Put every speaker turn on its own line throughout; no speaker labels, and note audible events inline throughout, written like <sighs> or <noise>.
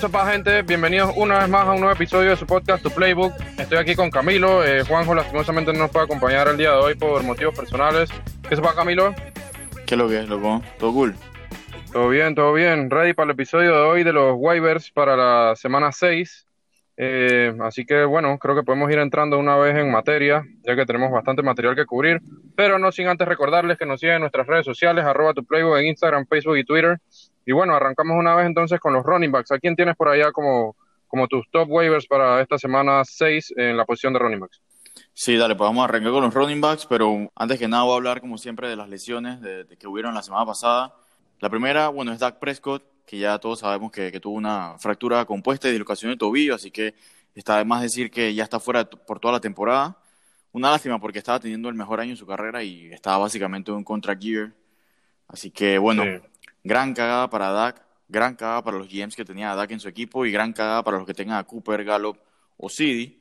¿Qué sopa, gente? Bienvenidos una vez más a un nuevo episodio de su podcast, Tu Playbook. Estoy aquí con Camilo. Eh, Juanjo, lastimosamente, no nos puede acompañar el día de hoy por motivos personales. ¿Qué sopa, Camilo?
¿Qué es lo que es, loco? ¿Todo cool?
Todo bien, todo bien. Ready para el episodio de hoy de los waivers para la semana 6. Eh, así que bueno, creo que podemos ir entrando una vez en materia, ya que tenemos bastante material que cubrir, pero no sin antes recordarles que nos sigan en nuestras redes sociales, arroba tu playbook en Instagram, Facebook y Twitter. Y bueno, arrancamos una vez entonces con los running backs. ¿A quién tienes por allá como, como tus top waivers para esta semana 6 en la posición de running backs?
Sí, dale, pues vamos a arrancar con los running backs, pero antes que nada voy a hablar como siempre de las lesiones de, que hubieron la semana pasada. La primera, bueno, es Dak Prescott, que ya todos sabemos que, tuvo una fractura compuesta y dislocación de tobillo, así que está de más decir que ya está fuera por toda la temporada. Una lástima porque estaba teniendo el mejor año en su carrera y estaba básicamente en un contract year. Así que bueno, gran cagada para Dak, gran cagada para los GMs que tenía a Dak en su equipo y gran cagada para los que tengan a Cooper, Gallup o Cidi.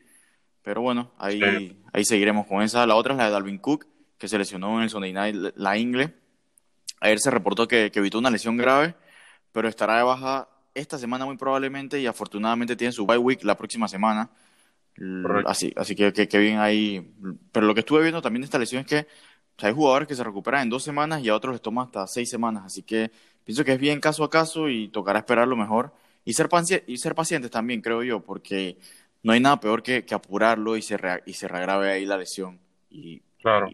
Pero bueno, ahí, ahí seguiremos con esa. La otra es la de Dalvin Cook, que se lesionó en el Sunday Night la ingle. Ayer se reportó que, que evitó una lesión grave pero estará de baja esta semana muy probablemente y afortunadamente tiene su bye week la próxima semana. Así, así que, que, bien ahí. Pero lo que estuve viendo también de esta lesión es que hay jugadores que se recuperan en dos semanas y a otros les toma hasta seis semanas. Así que pienso que es bien caso a caso y tocará esperar lo mejor. Y ser, y ser pacientes también, creo yo, porque no hay nada peor que, que apurarlo y se, y se reagrave ahí la lesión. Y,
claro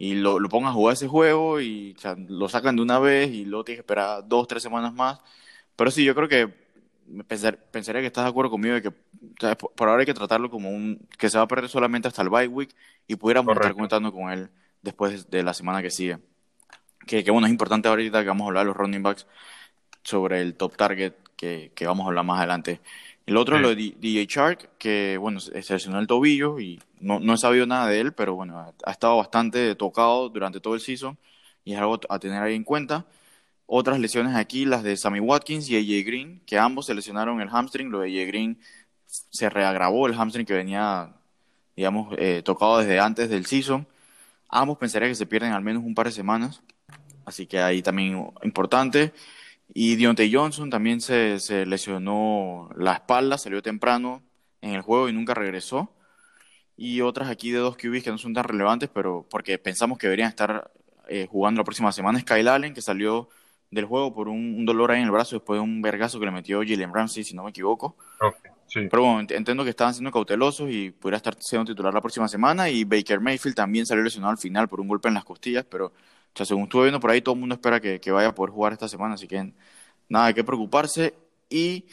y lo, lo pongan a jugar ese juego y lo sacan de una vez y luego tienes que esperar dos, tres semanas más. Pero sí, yo creo que pensar, pensaría que estás de acuerdo conmigo de que por, ahora hay que tratarlo como un que se va a perder solamente hasta el bye week y pudiéramos estar contando con él después de la semana que sigue. Que, que, bueno, es importante ahorita que vamos a hablar de los running backs sobre el top target que, que vamos a hablar más adelante. El otro es lo de DJ Shark, que bueno, se lesionó el tobillo y no, no he sabido nada de él, pero bueno, ha, estado bastante tocado durante todo el season y es algo a tener ahí en cuenta. Otras lesiones aquí, las de Sammy Watkins y AJ Green, que ambos se lesionaron el hamstring. Lo de AJ Green se reagravó el hamstring que venía, digamos, eh, tocado desde antes del season. Ambos pensaría que se pierden al menos un par de semanas, así que ahí también importante. Y Dionte Johnson también se, se, lesionó la espalda, salió temprano en el juego y nunca regresó. Y otras aquí de dos QBs que no son tan relevantes, pero porque pensamos que deberían estar eh, jugando la próxima semana, es Kyle Allen, que salió del juego por un, dolor ahí en el brazo después de un vergazo que le metió Jalen Ramsey, si no me equivoco. Pero bueno, entiendo que estaban siendo cautelosos y pudiera estar siendo titular la próxima semana. Y Baker Mayfield también salió lesionado al final por un golpe en las costillas, pero o sea, según estuve viendo por ahí, todo el mundo espera que, que, vaya a poder jugar esta semana, así que nada hay que preocuparse. Y,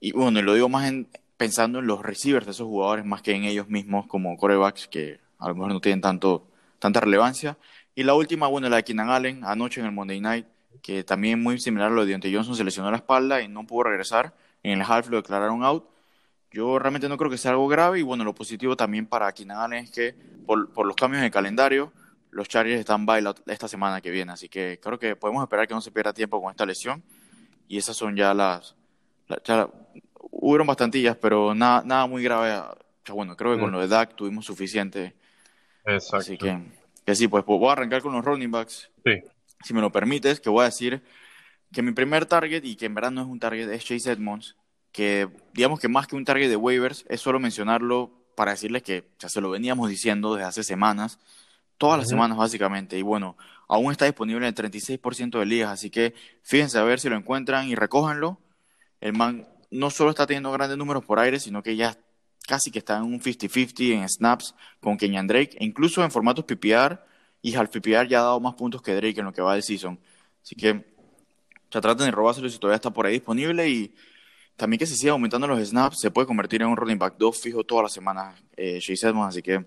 y bueno, lo digo más en, pensando en los receivers de esos jugadores más que en ellos mismos como corebacks, que a lo mejor no tienen tanto, tanta relevancia. Y la última, bueno, la de Keenan Allen, anoche en el Monday Night, que también muy similar a lo de Deontay Johnson, se lesionó la espalda y no pudo regresar. En el half lo declararon out. Yo realmente no creo que sea algo grave y bueno, lo positivo también para Allen es que por, por los cambios en el calendario, los Chargers están baila esta semana que viene, así que creo que podemos esperar que no se pierda tiempo con esta lesión. Y esas son ya las. ya, hubieron bastantillas, pero nada, nada muy grave. bueno, creo que con mm. lo de Dak tuvimos suficiente.
Exacto.
Así que, que sí, pues, pues, voy a arrancar con los running backs.
Sí.
Si me lo permites, que voy a decir que mi primer target, y que en verdad no es un target, es Chase Edmonds, que digamos que más que un target de waivers, es solo mencionarlo para decirles que ya se lo veníamos diciendo desde hace semanas todas las semanas básicamente. Y bueno, aún está disponible en el 36% de ligas, así que fíjense a ver si lo encuentran y recójanlo. El man no solo está teniendo grandes números por aire, sino que ya casi que está en un 50-50 en snaps con Kenyan Drake, e incluso en formatos PPR, y half PPR ya ha dado más puntos que Drake en lo que va del season. Así que ya traten de robárselo si todavía está por ahí disponible y también que se siga aumentando los snaps, se puede convertir en un running back 2 fijo todas las semanas, eh, Chase Edmonds, así que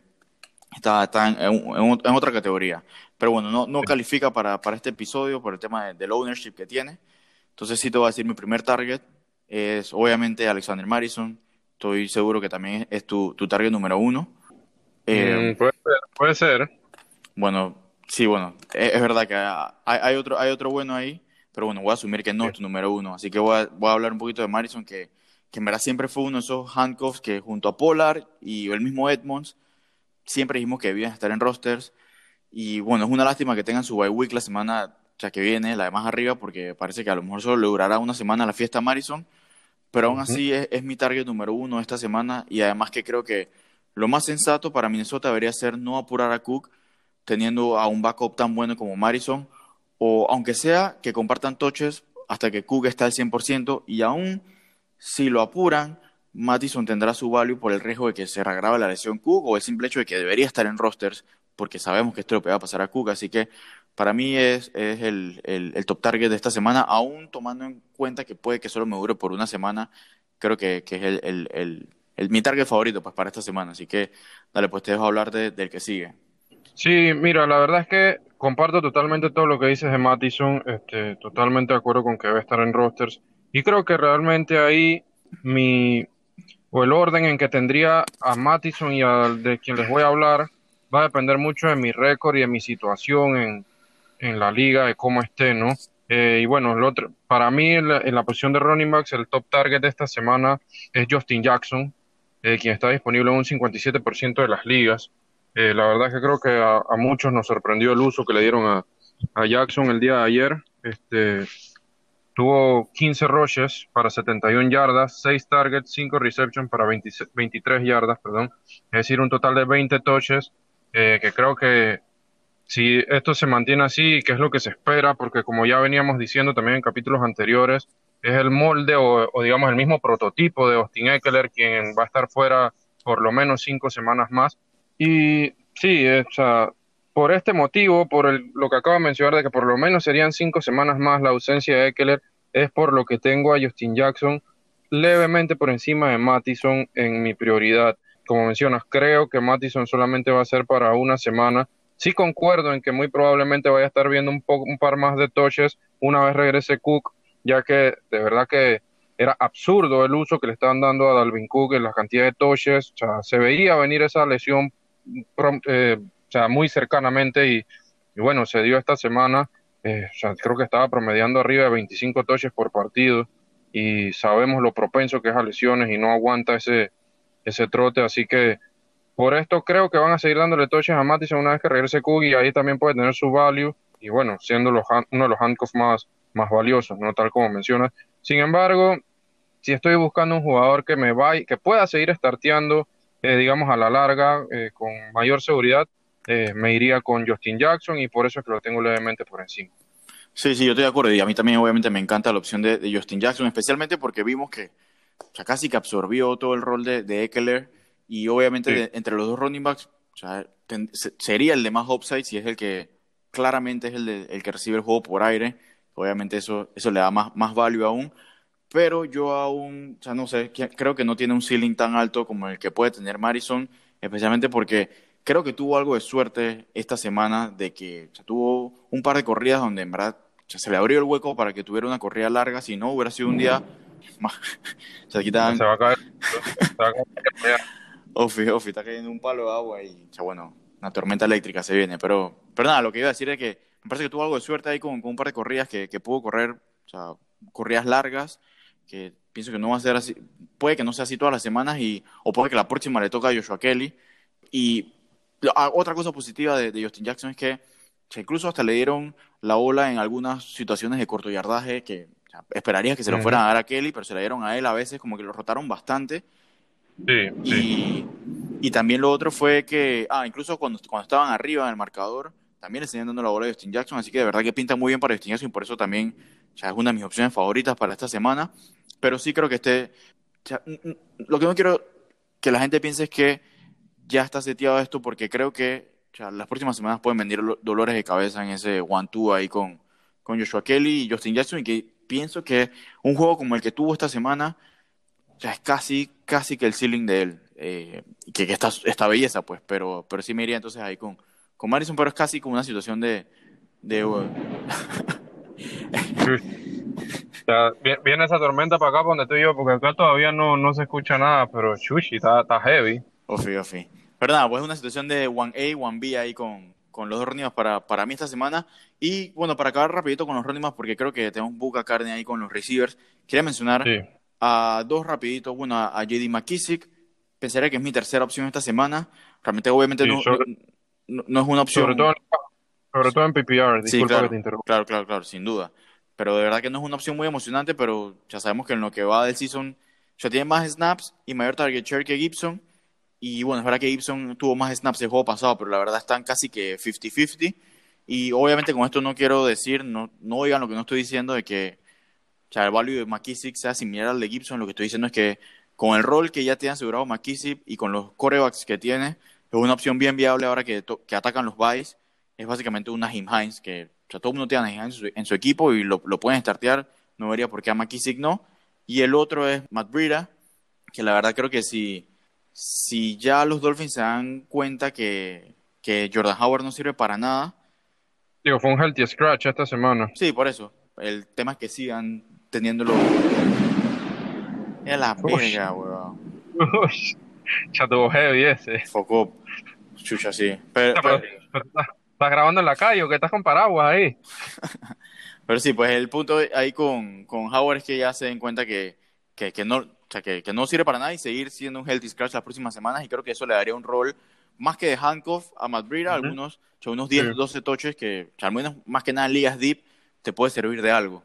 está, está en, en, otra categoría. Pero bueno, no, no califica para, para este episodio por el tema del ownership que tiene. Entonces sí te voy a decir mi primer target es obviamente Alexander Madison. Estoy seguro que también es tu, tu target número uno.
Eh, mm, puede ser, puede ser.
Bueno, sí, bueno, es, verdad que hay, hay, otro, hay otro bueno ahí, pero bueno, voy a asumir que no es tu número uno. Así que voy a, voy a hablar un poquito de Madison, que, que en verdad siempre fue uno de esos handcuffs que junto a Polar y el mismo Edmonds siempre dijimos que debían estar en rosters. Y bueno, es una lástima que tengan su bye week la semana ya que viene, la de más arriba, porque parece que a lo mejor solo le durará una semana la fiesta Marison. pero aún así es, es, mi target número uno esta semana y además que creo que lo más sensato para Minnesota debería ser no apurar a Cook teniendo a un backup tan bueno como Marison o aunque sea que compartan toches hasta que Cook está al 100% y aún si lo apuran, Mattison tendrá su value por el riesgo de que se reagrave la lesión Cook o el simple hecho de que debería estar en rosters porque sabemos que esto le va a pasar a Cook, así que para mí es, es el, el, top target de esta semana, aún tomando en cuenta que puede que solo me dure por una semana, creo que, que es el, el, mi target favorito pues, para esta semana, así que dale, pues te dejo hablar del que sigue.
Sí, mira, la verdad es que comparto totalmente todo lo que dices de Mattison, este, totalmente de acuerdo con que debe estar en rosters, y creo que realmente ahí mi, o el orden en que tendría a Mattison y al de quien les voy a hablar, va a depender mucho de mi récord y de mi situación en, en la liga, de cómo esté, ¿no? Eh, y bueno, el otro, para mí en la, posición de running backs, el top target de esta semana es Justin Jackson, eh, quien está disponible en un 57% de las ligas. Eh, la verdad es que creo que a, muchos nos sorprendió el uso que le dieron a, a Jackson el día de ayer. Este, tuvo 15 rushes para 71 yardas, 6 targets, 5 receptions para 23 yardas, perdón. Es decir, un total de 20 touches eh, que creo que si esto se mantiene así, que es lo que se espera, porque como ya veníamos diciendo también en capítulos anteriores, es el molde o, digamos el mismo prototipo de Austin Eckler, quien va a estar fuera por lo menos cinco semanas más. Y sí, por este motivo, por lo que acabo de mencionar, de que por lo menos serían cinco semanas más la ausencia de Eckler, es por lo que tengo a Justin Jackson levemente por encima de Mattison en mi prioridad como mencionas, creo que Mattison solamente va a ser para una semana. Sí concuerdo en que muy probablemente vaya a estar viendo un, poco, un par más de touches una vez regrese Cook, ya que de verdad que era absurdo el uso que le estaban dando a Dalvin Cook en la cantidad de touches. O sea, se veía venir esa lesión eh, o sea, muy cercanamente y, bueno, se dio esta semana. Eh, creo que estaba promediando arriba de 25 touches por partido y sabemos lo propenso que es a lesiones y no aguanta ese, ese trote, así que por esto creo que van a seguir dándole touches a Mattison una vez que regrese y ahí también puede tener su value y bueno, siendo los, uno de los handcuffs más, más valiosos, no tal como mencionas. Sin embargo, si estoy buscando un jugador que me vaya, que pueda seguir starteando, eh, digamos a la larga, eh, con mayor seguridad, eh, me iría con Justin Jackson y por eso es que lo tengo levemente por encima.
Sí, sí, yo estoy de acuerdo y a mí también obviamente me encanta la opción de Justin Jackson, especialmente porque vimos que o sea, casi que absorbió todo el rol de, de Eckler y obviamente entre los dos running backs o sea, sería el de más upside si es el que claramente es el, de, el que recibe el juego por aire. Obviamente eso, eso le da más, más value aún. Pero yo aún, o sea, no sé, creo que no tiene un ceiling tan alto como el que puede tener Marison, especialmente porque creo que tuvo algo de suerte esta semana de que tuvo un par de corridas donde en verdad se le abrió el hueco para que tuviera una corrida larga, si no hubiera sido un día <laughs> se, quitan...
se va a caer. <laughs>
Ofi, Ofi, está cayendo un palo de agua y, ya bueno, una tormenta eléctrica se viene. Pero, pero nada, lo que iba a decir es que me parece que tuvo algo de suerte ahí con, con un par de corridas que, que pudo correr, o sea, corridas largas, que pienso que no va a ser así, puede que no sea así todas las semanas, y, o puede que la próxima le toca a Joshua Kelly. Y otra cosa positiva de, de Justin Jackson es que, incluso hasta le dieron la ola en algunas situaciones de corto yardaje que esperarías que se lo fueran a dar a Kelly, pero se la dieron a él a veces, como que lo rotaron bastante.
Sí,
y, y también lo otro fue que, ah, incluso cuando, cuando estaban arriba en el marcador, también le siguen dando la bola a Justin Jackson, así que de verdad que pinta muy bien para Justin Jackson y por eso también ya es una de mis opciones favoritas para esta semana. Pero sí creo que esté. lo que no quiero que la gente piense es que ya está seteado esto, porque creo que las próximas semanas pueden venir dolores de cabeza en ese one-two ahí con, con Joshua Kelly y Justin Jackson, y que pienso que un juego como el que tuvo esta semana ya es casi, casi que el ceiling de él. Eh, que, esta, esta belleza, pues, pero, pero sí me iría entonces ahí con, con Madison, pero es casi como una situación de... de <laughs>
viene esa tormenta para acá donde estoy yo, porque acá todavía no, no se escucha nada, pero shushi, está, está heavy.
Ofi, ofi. Pero nada, pues es una situación de 1A, 1B ahí con, con los dos running para, para mí esta semana. Y bueno, para acabar rapidito con los running porque creo que tenemos buca carne ahí con los receivers, quería mencionar a dos rapiditos. Bueno, a, JD McKissick, pensaría que es mi tercera opción esta semana. Realmente, obviamente, no, no, es una opción.
Sobre todo, sobre todo en PPR, disculpa
claro,
que te interrumpa.
Claro, claro, claro, sin duda. pero de verdad que no es una opción muy emocionante, pero ya sabemos que en lo que va del season ya tiene más snaps y mayor target share que Gibson. Y bueno, es verdad que Gibson tuvo más snaps el juego pasado, pero la verdad están casi que 50-50. Y obviamente con esto no quiero decir, no, no oigan lo que no estoy diciendo de que o sea, el value de McKissick sea similar al de Gibson. Lo que estoy diciendo es que con el rol que ya tiene asegurado McKissick y con los corebacks que tiene, es una opción bien viable ahora que, que atacan los buys. Es básicamente una Jim Hines, que o sea, todo el mundo tiene a Jim Hines en su, equipo y lo, lo, pueden startear. No vería por qué a McKissick no. Y el otro es Matt Breida, que la verdad creo que si, si ya los Dolphins se dan cuenta que, que Jordan Howard no sirve para nada.
Digo, fue un healthy scratch esta semana.
Sí, por eso. El tema es que sigan teniéndolo. Es la verga, weón. <laughs>
Ya tuvo heavy ese.
Focó. Chucha, sí. Pero,
¿Estás grabando en la calle o que estás con paraguas ahí? <laughs>
pero sí, pues el punto ahí con, con Howard es que ya se den cuenta que, que, que no, o sea, que, que, no sirve para nada y seguir siendo un healthy scratch las próximas semanas y creo que eso le daría un rol más que de handcuff a Matt Breida, algunos, unos 10, 12 toches que, al menos más que nada en ligas deep, te puede servir de algo.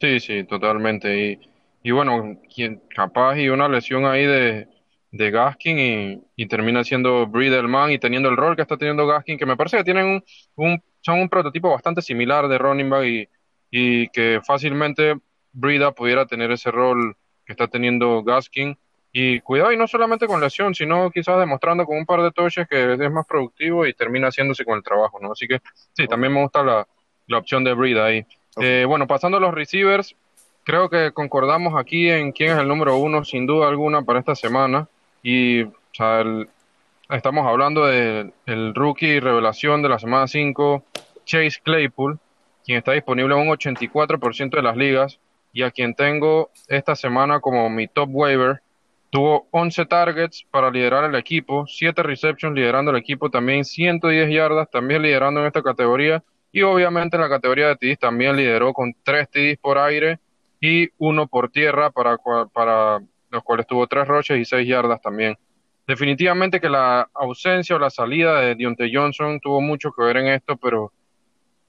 Sí, sí, totalmente. Y, y bueno, quien, capaz y una lesión ahí de, de Gaskin y, y termina siendo Breida el man y teniendo el rol que está teniendo Gaskin, que me parece que tienen un, un son un prototipo bastante similar de running back y, y que fácilmente Brida pudiera tener ese rol que está teniendo Gaskin. Y cuidado, y no solamente con lesión, sino quizás demostrando con un par de touches que es más productivo y termina haciéndose con el trabajo, ¿no? Así que sí, también me gusta la, la opción de Brida ahí. Eh, bueno, pasando a los receivers, creo que concordamos aquí en quién es el número uno, sin duda alguna, para esta semana. Y o sea, estamos hablando del el rookie revelación de la semana 5, Chase Claypool, quien está disponible en un 84% de las ligas y a quien tengo esta semana como mi top waiver. Tuvo 11 targets para liderar el equipo, 7 receptions liderando el equipo, también 110 yardas, también liderando en esta categoría y obviamente en la categoría de TDs también lideró con tres TDs por aire y uno por tierra, para, para los cuales tuvo tres roches y seis yardas también. Definitivamente que la ausencia o la salida de Dionte Johnson tuvo mucho que ver en esto, pero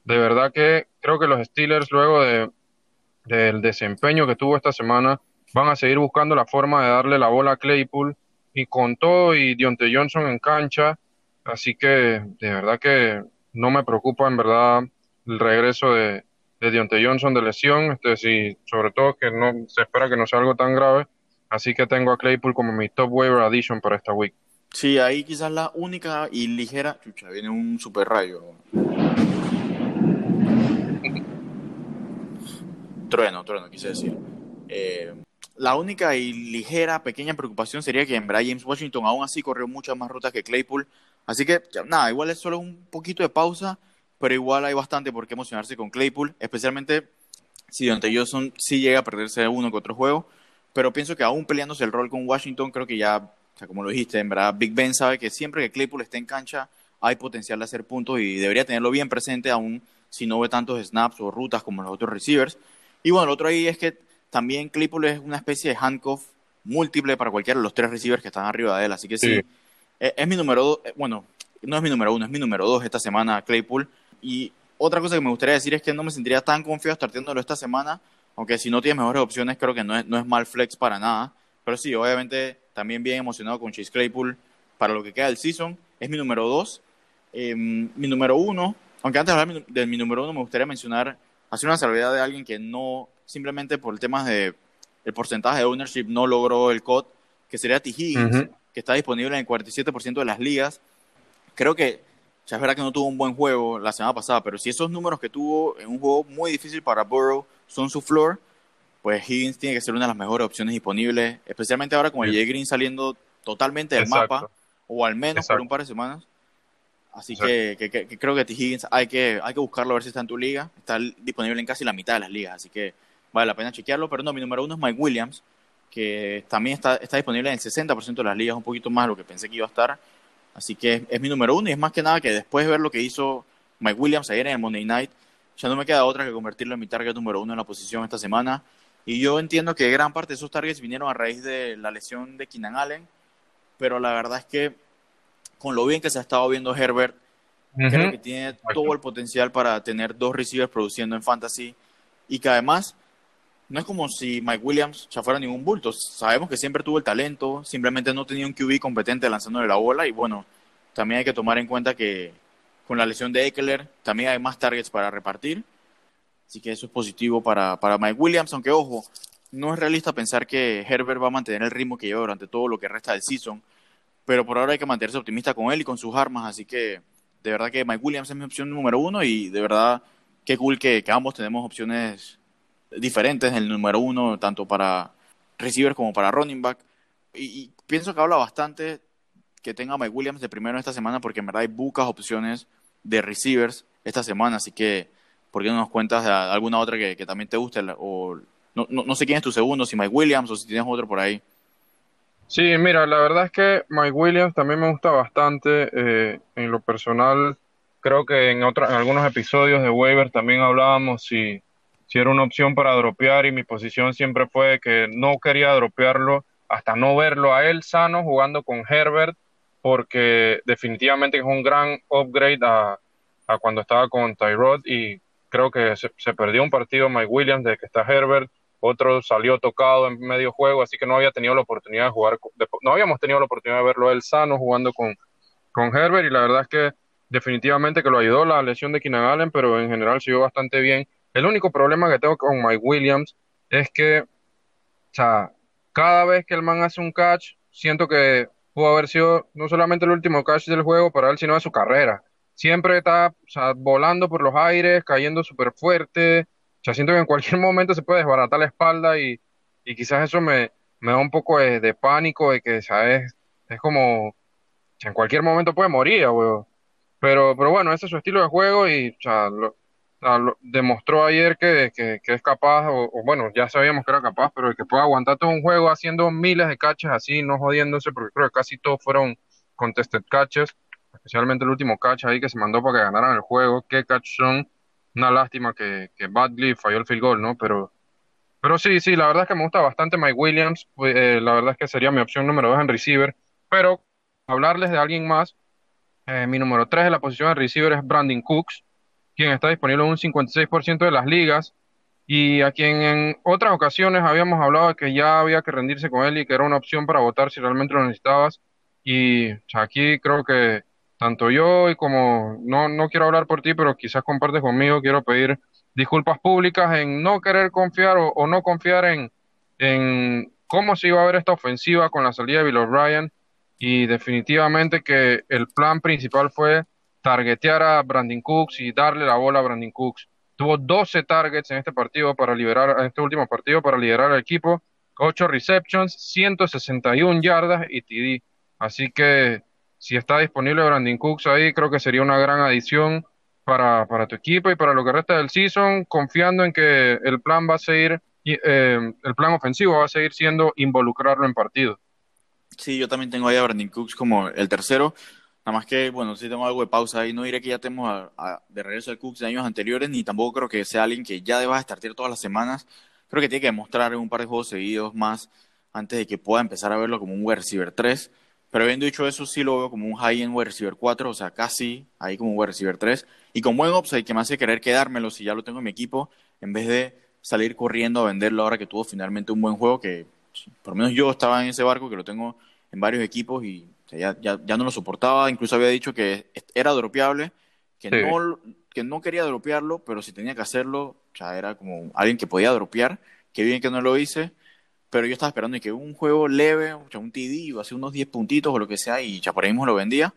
de verdad que creo que los Steelers, luego de, del desempeño que tuvo esta semana, van a seguir buscando la forma de darle la bola a Claypool y con todo y Dionte Johnson en cancha. Así que de verdad que no me preocupa en verdad el regreso de, de Deontay Johnson de lesión, este, sí, sobre todo que no se espera que no sea algo tan grave, así que tengo a Claypool como mi top waiver addition para esta week.
Sí, ahí quizás la única y ligera, chucha, viene un super rayo. trueno, trueno, quise decir. Eh, la única y ligera, pequeña preocupación sería que en verdad James Washington aún así corrió muchas más rutas que Claypool. Así que, nada, igual es solo un poquito de pausa, pero igual hay bastante por qué emocionarse con Claypool, especialmente si Deontay Johnson sí llega a perderse uno que otro juego. Pero pienso que aún peleándose el rol con Washington, creo que ya, o sea, como lo dijiste, en verdad, Big Ben sabe que siempre que Claypool esté en cancha hay potencial de hacer puntos y debería tenerlo bien presente aún si no ve tantos snaps o rutas como los otros receivers. Y bueno, lo otro ahí es que también Claypool es una especie de handcuff múltiple para cualquiera de los tres receivers que están arriba de él. Así que sí, eh, es, mi número dos, eh, bueno, no es mi número uno, es mi número dos esta semana Claypool. Y otra cosa que me gustaría decir es que no me sentiría tan confiado startiéndolo esta semana, aunque si no tienes mejores opciones creo que no es, no es mal flex para nada. Pero sí, obviamente también bien emocionado con Chase Claypool para lo que queda del season. Es mi número dos. Em, mi número uno, aunque antes de hablar de mi número uno me gustaría mencionar, hacer una salvedad de alguien que no simplemente por el tema de el porcentaje de ownership no logró el COD, que sería T. Higgins, que está disponible en el 47% de las ligas. Creo que ya es verdad que no tuvo un buen juego la semana pasada, pero si esos números que tuvo en un juego muy difícil para Burrow son su floor, pues Higgins tiene que ser una de las mejores opciones disponibles, especialmente ahora con el J. Green saliendo totalmente del mapa, o al menos por un par de semanas. Así que, que, creo que T. Higgins hay que, hay que buscarlo a ver si está en tu liga. Está disponible en casi la mitad de las ligas, así que vale la pena chequearlo. Pero no, mi número uno es Mike Williams, que también está, está disponible en el 60% de las ligas, un poquito más de lo que pensé que iba a estar. Así que es, mi número uno y es más que nada que después de ver lo que hizo Mike Williams ayer en el Monday Night, ya no me queda otra que convertirlo en mi target número uno en la posición esta semana. Y yo entiendo que gran parte de esos targets vinieron a raíz de la lesión de Keenan Allen, pero la verdad es que con lo bien que se ha estado viendo Herbert, creo que tiene todo el potencial para tener dos receivers produciendo en fantasy y que además no es como si Mike Williams ya fuera ningún bulto. Sabemos que siempre tuvo el talento, simplemente no tenía un QB competente lanzándole la bola y bueno, también hay que tomar en cuenta que con la lesión de Eckler también hay más targets para repartir. Así que eso es positivo para, para Mike Williams, aunque ojo, no es realista pensar que Herbert va a mantener el ritmo que lleva durante todo lo que resta del season, pero por ahora hay que mantenerse optimista con él y con sus armas, así que de verdad que Mike Williams es mi opción número uno y de verdad qué cool que, que ambos tenemos opciones diferentes en el número uno, tanto para receiver como para running back. Y, pienso que habla bastante que tenga Mike Williams de primero esta semana, porque en verdad hay pocas opciones de receivers esta semana, así que ¿por qué no nos cuentas alguna otra que, también te guste? O no, no, sé quién es tu segundo, si Mike Williams o si tienes otro por ahí.
Sí, mira, la verdad es que Mike Williams también me gusta bastante. Eh, en lo personal, creo que en, en algunos episodios de Waiver también hablábamos si si era una opción para dropear y mi posición siempre fue que no quería dropearlo hasta no verlo a él sano jugando con Herbert, porque definitivamente es un gran upgrade a, cuando estaba con Tyrod y creo que se, perdió un partido Mike Williams de que está Herbert, otro salió tocado en medio juego, así que no había tenido la oportunidad de jugar, no habíamos tenido la oportunidad de verlo él sano jugando con, con Herbert y la verdad es que definitivamente que lo ayudó la lesión de Keenan Allen, pero en general siguió bastante bien. El único problema que tengo con Mike Williams es que, o sea, cada vez que el man hace un catch, siento que pudo haber sido no solamente el último catch del juego para él, sino de su carrera. Siempre está volando por los aires, cayendo súper fuerte. O sea, siento que en cualquier <laughs> momento se puede desbaratar la espalda y, y quizás eso me, me da un poco de, pánico de que, ¿sabes? Es como, en cualquier momento puede morir. Pero, pero bueno, ese es su estilo de juego y, sea, lo, demostró ayer que, es capaz, o, bueno, ya sabíamos que era capaz, pero que puede aguantar todo un juego haciendo miles de catches así, no jodiéndose, porque creo que casi todos fueron contested catches, especialmente el último catch ahí que se mandó para que ganaran el juego. Qué catch son, una lástima que, que Badley falló el field goal, ¿no? Pero, pero sí, sí, la verdad es que me gusta bastante Mike Williams, eh, la verdad es que sería mi opción número dos en receiver, pero hablarles de alguien más, eh, mi número tres de la posición de receiver es Brandon Cooks quien está disponible en un 56% de las ligas y a quien en otras ocasiones habíamos hablado de que ya había que rendirse con él y que era una opción para votar si realmente lo necesitabas. Y aquí creo que tanto yo y como no, no quiero hablar por ti, pero quizás compartes conmigo, quiero pedir disculpas públicas en no querer confiar o, no confiar en, en cómo se iba a ver esta ofensiva con la salida de Bill O'Brien. Y definitivamente que el plan principal fue targetear a Brandon Cooks y darle la bola a Brandon Cooks. Tuvo 12 targets en este partido para liberar, en este último partido para liderar al equipo, 8 receptions, 161 yardas y TD. Así que si está disponible Brandon Cooks ahí, creo que sería una gran adición para, para tu equipo y para lo que resta del season, confiando en que el plan va a seguir, eh, el plan ofensivo va a seguir siendo involucrarlo en partido.
Sí, yo también tengo ahí a Brandon Cooks como el tercero. Nada más que, bueno, si tengo algo de pausa ahí, no diré que ya tenemos de regreso al Cooks de años anteriores, ni tampoco creo que sea alguien que ya deba estar todas las semanas. Creo que tiene que demostrar un par de juegos seguidos más antes de que pueda empezar a verlo como un wide receiver 3. Pero habiendo dicho eso, sí lo veo como un high-end wide receiver 4, o sea, casi ahí como un wide receiver 3. Y con buen upside que me hace querer quedármelo si ya lo tengo en mi equipo, en vez de salir corriendo a venderlo ahora que tuvo finalmente un buen juego, que por lo menos yo estaba en ese barco, que lo tengo en varios equipos y ya, ya, ya, no lo soportaba, incluso había dicho que era dropeable, que, no, que no quería dropearlo, pero si tenía que hacerlo, ya era como alguien que podía dropear, que bien que no lo hice, pero yo estaba esperando que un juego leve, o sea, un TD, o así unos 10 puntitos o lo que sea, y ya por ahí mismo lo vendía,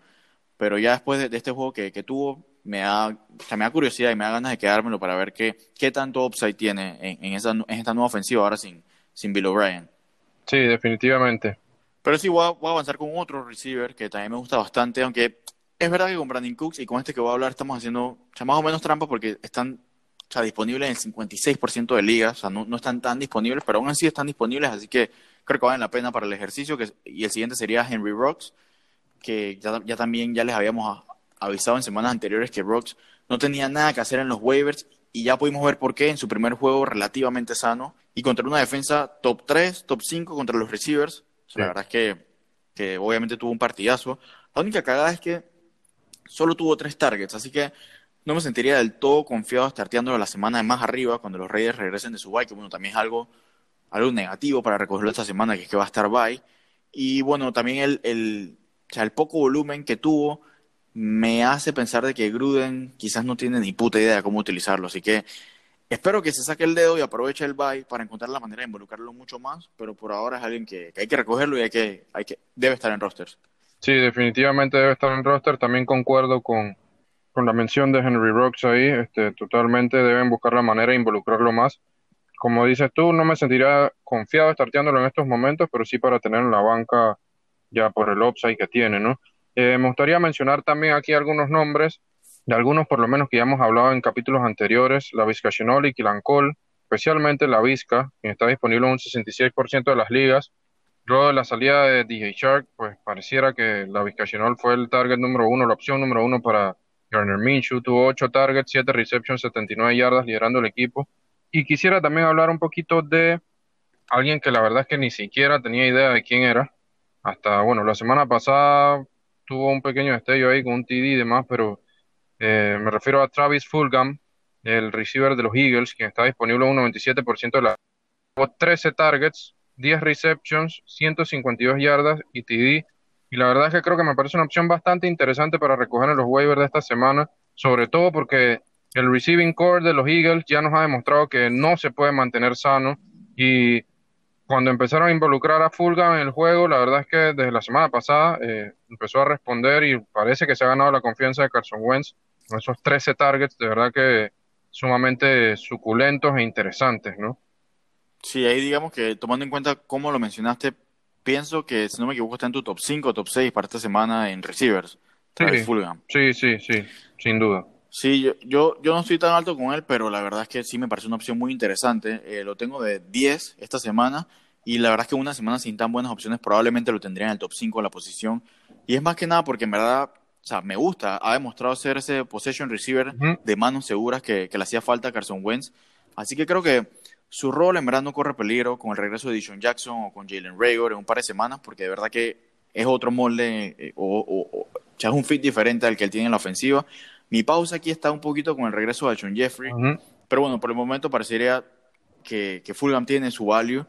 pero ya después de, este juego que, que, tuvo, me da, me da curiosidad y me da ganas de quedármelo para ver qué, qué tanto upside tiene en, en, esa, en esta nueva ofensiva ahora sin, sin Bill O'Brien.
Sí, definitivamente.
Pero sí, voy a, avanzar con otro receiver que también me gusta bastante, aunque es verdad que con Brandon Cooks y con este que voy a hablar estamos haciendo más o menos trampa porque están disponibles en el 56% de ligas, o sea, no, no, están tan disponibles, pero aún así están disponibles, así que creo que valen la pena para el ejercicio. Y el siguiente sería Henry Rocks, que ya, ya también ya les habíamos avisado en semanas anteriores que Rocks no tenía nada que hacer en los waivers y ya pudimos ver por qué en su primer juego relativamente sano y contra una defensa top 3, top 5 contra los receivers. La verdad es que, que obviamente tuvo un partidazo. La única cagada es que solo tuvo tres targets, así que no me sentiría del todo confiado starteándolo la semana de más arriba cuando los Raiders regresen de su bye, que bueno, también es algo, algo negativo para recogerlo esta semana, que es que va a estar bye. Y bueno, también el, el, o sea, el poco volumen que tuvo me hace pensar de que Gruden quizás no tiene ni puta idea de cómo utilizarlo. Así que espero que se saque el dedo y aproveche el bye para encontrar la manera de involucrarlo mucho más, pero por ahora es alguien que, hay que recogerlo y hay que, hay que, debe estar en rosters.
Sí, definitivamente debe estar en roster. También concuerdo con, con la mención de Henry Rocks ahí. Este, totalmente deben buscar la manera de involucrarlo más. Como dices tú, no me sentiría confiado starteándolo en estos momentos, pero sí para tener en la banca ya por el upside que tiene, ¿no? Eh, me gustaría mencionar también aquí algunos nombres, de algunos por lo menos que ya hemos hablado en capítulos anteriores, la Vizca Shinoli, Kilancol, especialmente la Vizca, que está disponible en un 66% de las ligas, Luego de la salida de DJ Shark, pues pareciera que la Vizcacional fue el target número uno, la opción número uno para Garner Minshew. Tuvo ocho targets, siete receptions, 79 yardas liderando el equipo. Y quisiera también hablar un poquito de alguien que la verdad es que ni siquiera tenía idea de quién era. Hasta, bueno, la semana pasada tuvo un pequeño destello ahí con un TD y demás, pero eh, me refiero a Travis Fulgham, el receiver de los Eagles, quien está disponible un 97% de la... Tuvo 13 targets, 10 receptions, 152 yardas y TD. Y la verdad es que creo que me parece una opción bastante interesante para recoger en los waivers de esta semana, sobre todo porque el receiving core de los Eagles ya nos ha demostrado que no se puede mantener sano y cuando empezaron a involucrar a Fulgham en el juego, la verdad es que desde la semana pasada eh, empezó a responder y parece que se ha ganado la confianza de Carson Wentz esos 13 targets, de verdad que sumamente suculentos e interesantes, ¿no?
Sí, ahí digamos que tomando en cuenta cómo lo mencionaste, pienso que si no me equivoco está en tu top 5 top 6 para esta semana en receivers.
Sí, sí, sí, sí, sin duda.
Sí, yo, yo, yo, no estoy tan alto con él, pero la verdad es que sí me parece una opción muy interesante. Eh, lo tengo de 10 esta semana y la verdad es que una semana sin tan buenas opciones probablemente lo tendría en el top 5 de la posición. Y es más que nada porque en verdad, o sea, me gusta. Ha demostrado ser ese possession receiver de manos seguras que, que le hacía falta a Carson Wentz. Así que creo que su rol en verdad no corre peligro con el regreso de Dishon Jackson o con Jalen Rager en un par de semanas, porque de verdad que es otro molde eh, o, es un fit diferente al que él tiene en la ofensiva. Mi pausa aquí está un poquito con el regreso de John Jeffrey, pero bueno, por el momento parecería que, que Fulham tiene su value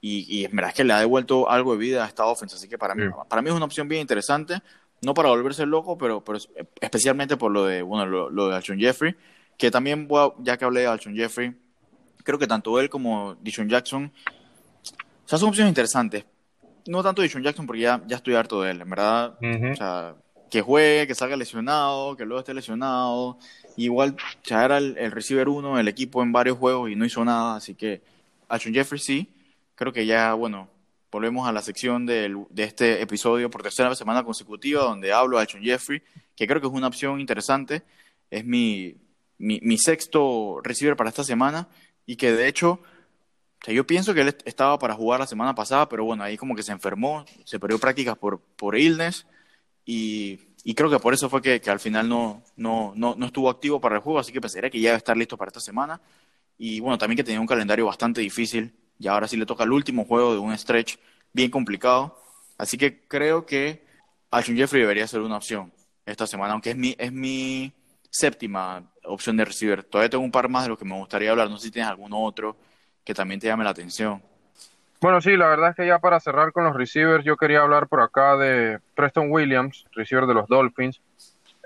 y, y en verdad es que le ha devuelto algo de vida a esta ofensa, así que para mí, para mí es una opción bien interesante, no para volverse loco, pero, pero especialmente por lo de, bueno, lo, de Alshon Jeffrey, que también, ya que hablé de Alshon Jeffrey, creo que tanto él como Dishon Jackson o sea, son opciones interesantes. No tanto Dishon Jackson porque ya, ya estoy harto de él, en verdad. O sea, que juegue, que salga lesionado, que luego esté lesionado. Igual ya era el, receiver uno del equipo en varios juegos y no hizo nada, así que Ashon Jeffrey sí. Creo que ya, bueno, volvemos a la sección de este episodio por tercera semana consecutiva donde hablo de Ashon Jeffrey, que creo que es una opción interesante. Es mi, mi, mi sexto receiver para esta semana y que de hecho, yo pienso que él estaba para jugar la semana pasada, pero bueno, ahí como que se enfermó, se perdió prácticas por, por illness y, y creo que por eso fue que, que, al final no, no, no, no estuvo activo para el juego, así que pensaría que ya debe estar listo para esta semana. Y bueno, también que tenía un calendario bastante difícil y ahora sí le toca el último juego de un stretch bien complicado. Así que creo que Alshon Jeffrey debería ser una opción esta semana, aunque es mi, es mi séptima opción de receiver. Todavía tengo un par más de los que me gustaría hablar. No sé si tienes alguno otro que también te llame la atención.
Bueno, sí, la verdad es que ya para cerrar con los receivers, yo quería hablar por acá de Preston Williams, receiver de los Dolphins,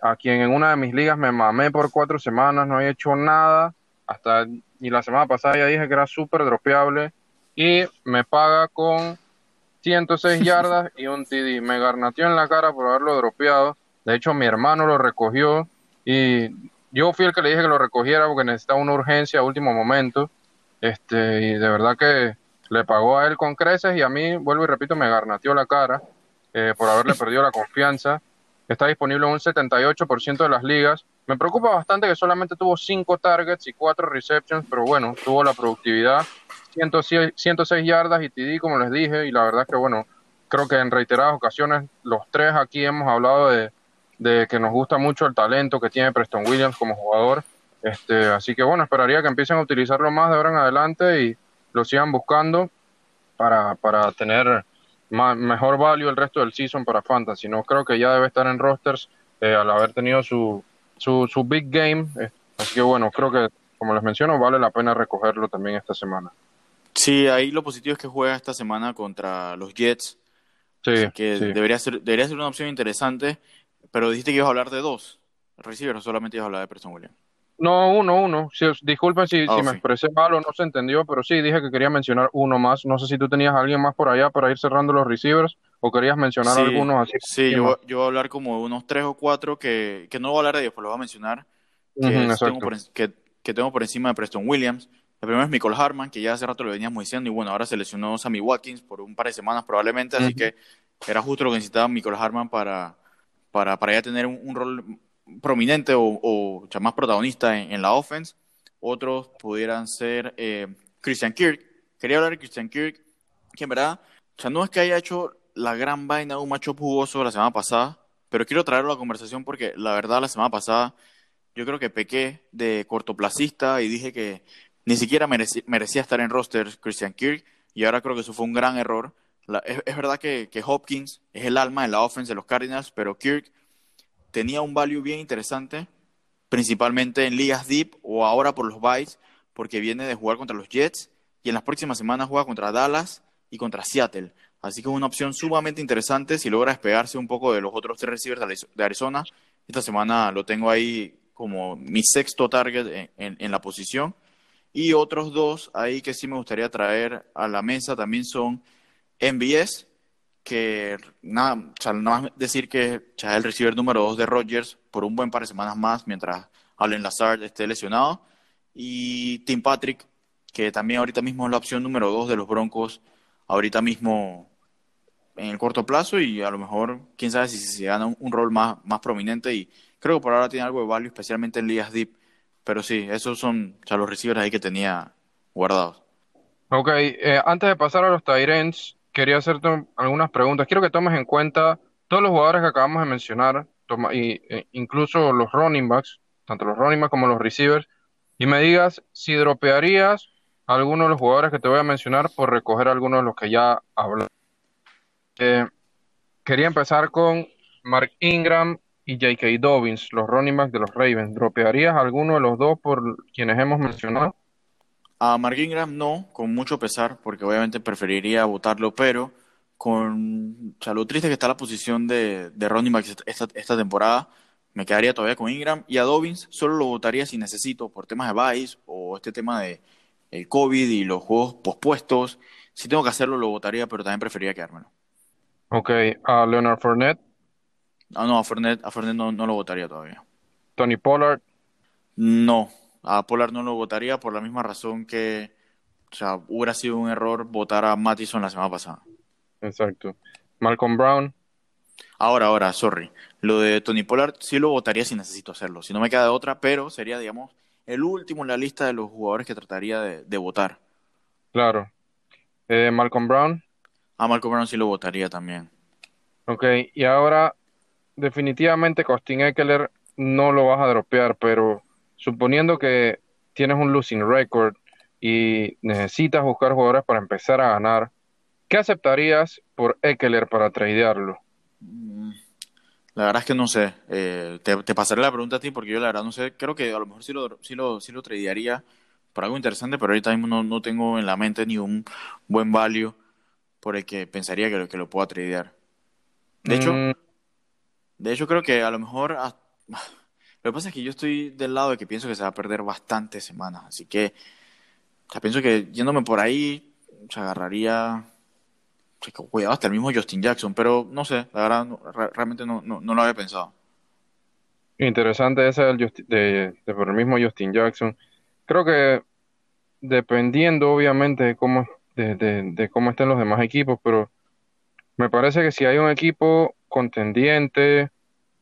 a quien en una de mis ligas me mamé por cuatro semanas, no había hecho nada, hasta y la semana pasada ya dije que era súper dropeable y me paga con 106 <laughs> yardas y un TD. Me garnateó en la cara por haberlo dropeado. De hecho, mi hermano lo recogió y yo fui el que le dije que lo recogiera porque necesitaba una urgencia a último momento. Este, y de verdad que le pagó a él con creces y a mí, vuelvo y repito, me garnateó la cara eh, por haberle <laughs> perdido la confianza. Está disponible en un 78% de las ligas. Me preocupa bastante que solamente tuvo 5 targets y 4 receptions, pero bueno, tuvo la productividad, 106, 106 yardas y TD, como les dije, y la verdad es que bueno, creo que en reiteradas ocasiones los tres aquí hemos hablado de, de que nos gusta mucho el talento que tiene Preston Williams como jugador. Este, así que bueno, esperaría que empiecen a utilizarlo más de ahora en adelante y lo sigan buscando para, para tener mejor value el resto del season para Fantasy. No creo que ya debe estar en rosters eh, al haber tenido su, su, su big game. eh, Así que bueno, creo que, como les menciono, vale la pena recogerlo también esta semana.
Sí, ahí lo positivo es que juega esta semana contra los Jets,
Sí,
así que
sí.
debería ser, debería ser una opción interesante, pero dijiste que ibas a hablar de dos receivers o solamente ibas a hablar de Preston Williams.
No, uno, uno. Disculpen si,
Ah,
si me expresé mal o no se entendió, pero sí, dije que quería mencionar uno más. No sé si tú tenías a alguien más por allá para ir cerrando los receivers o querías mencionar
Sí,
algunos así.
sí, yo, yo voy a hablar como de unos tres o cuatro que, que no voy a hablar de ellos, pero los voy a mencionar, que,
Ujú,
tengo por, que, que tengo por encima de Preston Williams. El primero es Michael Harman, que ya hace rato lo veníamos diciendo, y bueno, ahora se lesionó Sammy Watkins por un par de semanas probablemente, así que era justo lo que necesitaba Michael Harman para, para, para ya tener un, un rol prominente o, más protagonista en, en la offense. Otros pudieran ser eh, Christian Kirk. Quería hablar de Christian Kirk, que en verdad, o sea, no es que haya hecho la gran vaina de un matchup jugoso la semana pasada, pero quiero traerlo a la conversación porque la verdad la semana pasada yo creo que pequé de cortoplacista y dije que ni siquiera merecía, estar en roster Christian Kirk y ahora creo que eso fue un gran error. Es, verdad que, Hopkins es el alma de la offense de los Cardinals, pero Kirk tenía un value bien interesante, principalmente en ligas deep o ahora por los bytes, porque viene de jugar contra los Jets y en las próximas semanas juega contra Dallas y contra Seattle. Así que es una opción sumamente interesante si logra despegarse un poco de los otros tres receivers de Ariz- de Arizona. Esta semana lo tengo ahí como mi sexto target en la posición. Y otros dos ahí que sí me gustaría traer a la mesa también son MBS, que nada, o sea, nada más decir que es el receiver número dos de Rodgers por un buen par de semanas más mientras Allen Lazard esté lesionado. Y Tim Patrick, que también ahorita mismo es la opción número dos de los Broncos, ahorita mismo en el corto plazo y a lo mejor, quién sabe si se gana un, un rol más, más prominente y creo que por ahora tiene algo de value, especialmente en ligas deep. Pero sí, esos son o sea, los receivers ahí que tenía guardados.
Ok, eh, antes de pasar a los Tyrants, quería hacerte un- algunas preguntas. Quiero que tomes en cuenta todos los jugadores que acabamos de mencionar, toma- y, eh, incluso los running backs, tanto los running backs como los receivers, y me digas si dropearías a alguno de los jugadores que te voy a mencionar por recoger algunos de los que ya hablé. Eh, quería empezar con Mark Ingram y J.K. Dobbins, los running backs de los Ravens. ¿Dropearías alguno de los dos por quienes hemos mencionado?
A Mark Ingram no, con mucho pesar, porque obviamente preferiría votarlo, pero con o sea, lo triste que está la posición de, de running back esta, esta temporada, me quedaría todavía con Ingram y a Dobbins solo lo votaría si necesito por temas de vice o este tema de el COVID y los juegos pospuestos. Si tengo que hacerlo, lo votaría, pero también preferiría quedármelo.
Ok, a Leonard Fournette,
Ah, no, a Fournette, a Fournette no, no lo votaría todavía.
Tony Pollard,
No, a Pollard no lo votaría por la misma razón que, o sea, hubiera sido un error votar a Mattison la semana pasada.
exacto. Malcolm Brown,
Ahora, ahora, sorry. Lo de Tony Pollard sí lo votaría si necesito hacerlo. Si no me queda de otra, pero sería, digamos, el último en la lista de los jugadores que trataría de, de votar.
claro. Eh, Malcolm Brown,
A Malcolm Brown sí lo votaría también.
ok. Y ahora, definitivamente Costin Eckler no lo vas a dropear, pero suponiendo que tienes un losing record y necesitas buscar jugadores para empezar a ganar, ¿qué aceptarías por Eckler para tradearlo?
Mm, La verdad es que no sé. Eh, te, te pasaré la pregunta a ti porque yo la verdad no sé. Creo que a lo mejor sí lo, sí lo, sí lo tradearía por algo interesante, pero ahorita mismo no, no tengo en la mente ni un buen value por el que pensaría que lo, que lo pueda tradear. De hecho,
Mm,
de hecho creo que a lo mejor... a- <sighs> Lo que pasa es que yo estoy del lado de que pienso que se va a perder bastantes semanas, así que o sea, pienso que yéndome por ahí se agarraría o sea, cuidado hasta el mismo Justin Jackson, pero no sé, la verdad realmente no, no, no lo había pensado.
interesante ese del de por el mismo Justin Jackson. Creo que dependiendo obviamente de cómo, de, de- de cómo estén los demás equipos, pero me parece que si hay un equipo contendiente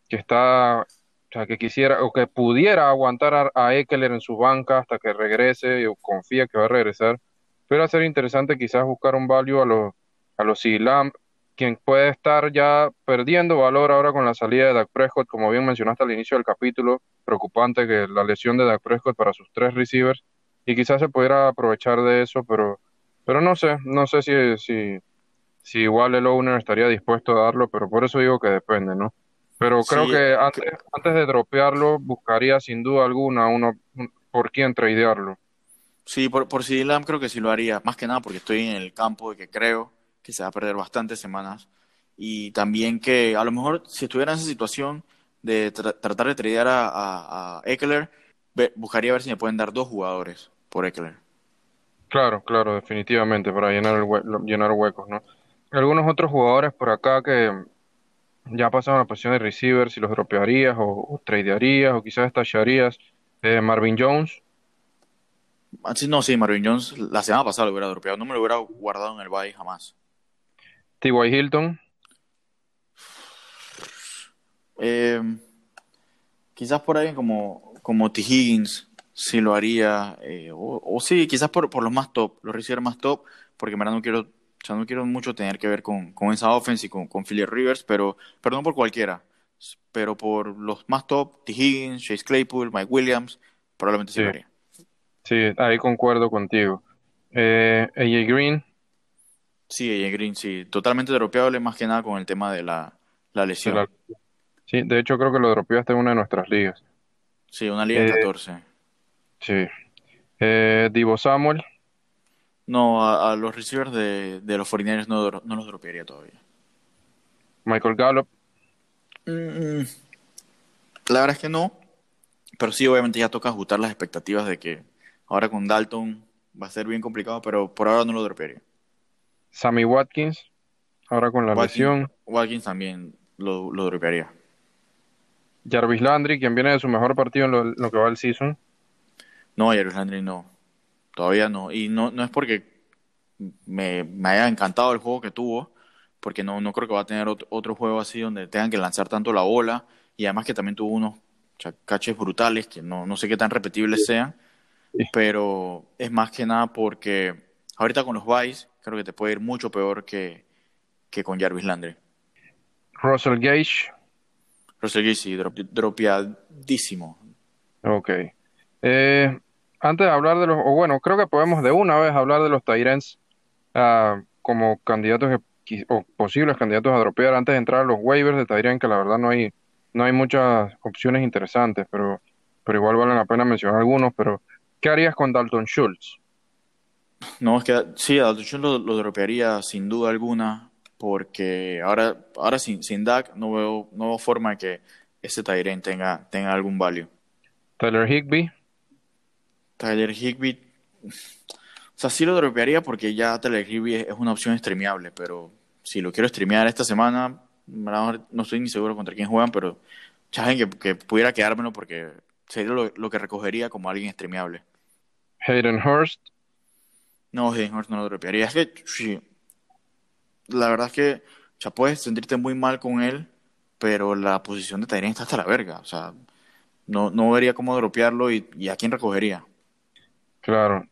que está, o sea, que quisiera o que pudiera aguantar a, a Eckler en su banca hasta que regrese o confía que va a regresar, pero ser interesante quizás buscar un value a los a los quien puede estar ya perdiendo valor ahora con la salida de Dak Prescott, como bien mencionaste al inicio del capítulo, preocupante que la lesión de Dak Prescott para sus tres receivers y quizás se pudiera aprovechar de eso, pero pero no sé, no sé si si si igual el owner estaría dispuesto a darlo, pero por eso digo que depende, ¿no? Pero creo
Sí,
que
que-
antes, antes de dropearlo, buscaría sin duda alguna uno un- por quién tradearlo.
sí, por, por creo que sí lo haría, más que nada porque estoy en el campo de que creo que se va a perder bastantes semanas y también que a lo mejor si estuviera en esa situación de tra- tratar de tradear a, a, a Eckler, ve- buscaría ver si me pueden dar dos jugadores por Eckler.
Claro, claro, definitivamente, para llenar, el hue- llenar huecos, ¿no? Algunos otros jugadores por acá que ya pasaron a la posición de receiver, si los dropearías o, o tradearías o quizás estallarías. Eh, Marvin Jones,
Así no, sí, Marvin Jones la semana pasada lo hubiera dropeado, no me lo hubiera guardado en el bye jamás.
T.Y. Hilton,
Eh, quizás por alguien como, como T. Higgins sí lo haría, eh, o, o sí, quizás por, por los más top, los receivers más top, porque en verdad no quiero, o sea, no quiero mucho tener que ver con, con esa offense y con, con Philip Rivers, pero, no por cualquiera, pero por los más top, T. Higgins, Chase Claypool, Mike Williams, probablemente sí,
Sí.
lo haría.
sí, ahí concuerdo contigo. Eh, A.J. Green,
Sí, AJ Green, sí, totalmente dropeable más que nada con el tema de la, la
de
lesión.
la- sí, de hecho creo que lo dropeaste en una de nuestras ligas.
Sí, una liga de
Eh,
14.
Sí. Eh, Divo Samuel,
No, a, a los receivers de, de los 49ers no, los dropearía todavía.
Michael Gallup,
Mm, La verdad es que no, pero sí, obviamente ya toca ajustar las expectativas de que ahora con Dalton va a ser bien complicado, pero por ahora no lo dropearía.
Sammy Watkins, ahora con la
Watkins,
lesión.
Watkins también lo, lo dropearía.
Jarvis Landry, quien viene de su mejor partido en lo, lo que va el season.
No, Jarvis Landry no, todavía no. Y no, no es porque me, me haya encantado el juego que tuvo, porque no, no creo que va a tener otro, otro juego así donde tengan que lanzar tanto la bola, y además que también tuvo unos caches brutales que no, no sé qué tan repetibles sean,
Sí.
pero es más que nada porque ahorita con los Vice creo que te puede ir mucho peor que, que con Jarvis Landry.
Russell Gage,
Russell Gage sí, drop- dropeadísimo.
ok. Eh, antes de hablar de los, o bueno, creo que podemos de una vez hablar de los Tyrants ah, como candidatos o posibles candidatos a dropear antes de entrar a los waivers de Tyrant, que la verdad no hay, no hay muchas opciones interesantes, pero, pero igual vale la pena mencionar algunos. Pero, ¿qué harías con Dalton Schultz?
No, es que sí, a Dalton Schultz lo, lo dropearía sin duda alguna, porque ahora, ahora sin, sin Dak no veo, no veo forma de que ese Tyrant tenga, tenga algún value.
Tyler Higbee,
Tyler Higbee, o sea, sí lo dropearía porque ya Tyler Higbee es, una opción streameable, pero si lo quiero streamear esta semana, no estoy ni seguro contra quién juegan, pero chajen que, que pudiera quedármelo porque sería lo, lo que recogería como alguien streameable.
Hayden Hurst,
No, Hayden Hurst no lo dropearía. Es que, sí, la verdad es que, sea, puedes sentirte muy mal con él, pero la posición de Tyrant está hasta la verga. O sea, no, no vería cómo dropearlo y, y a quién recogería.
Claro.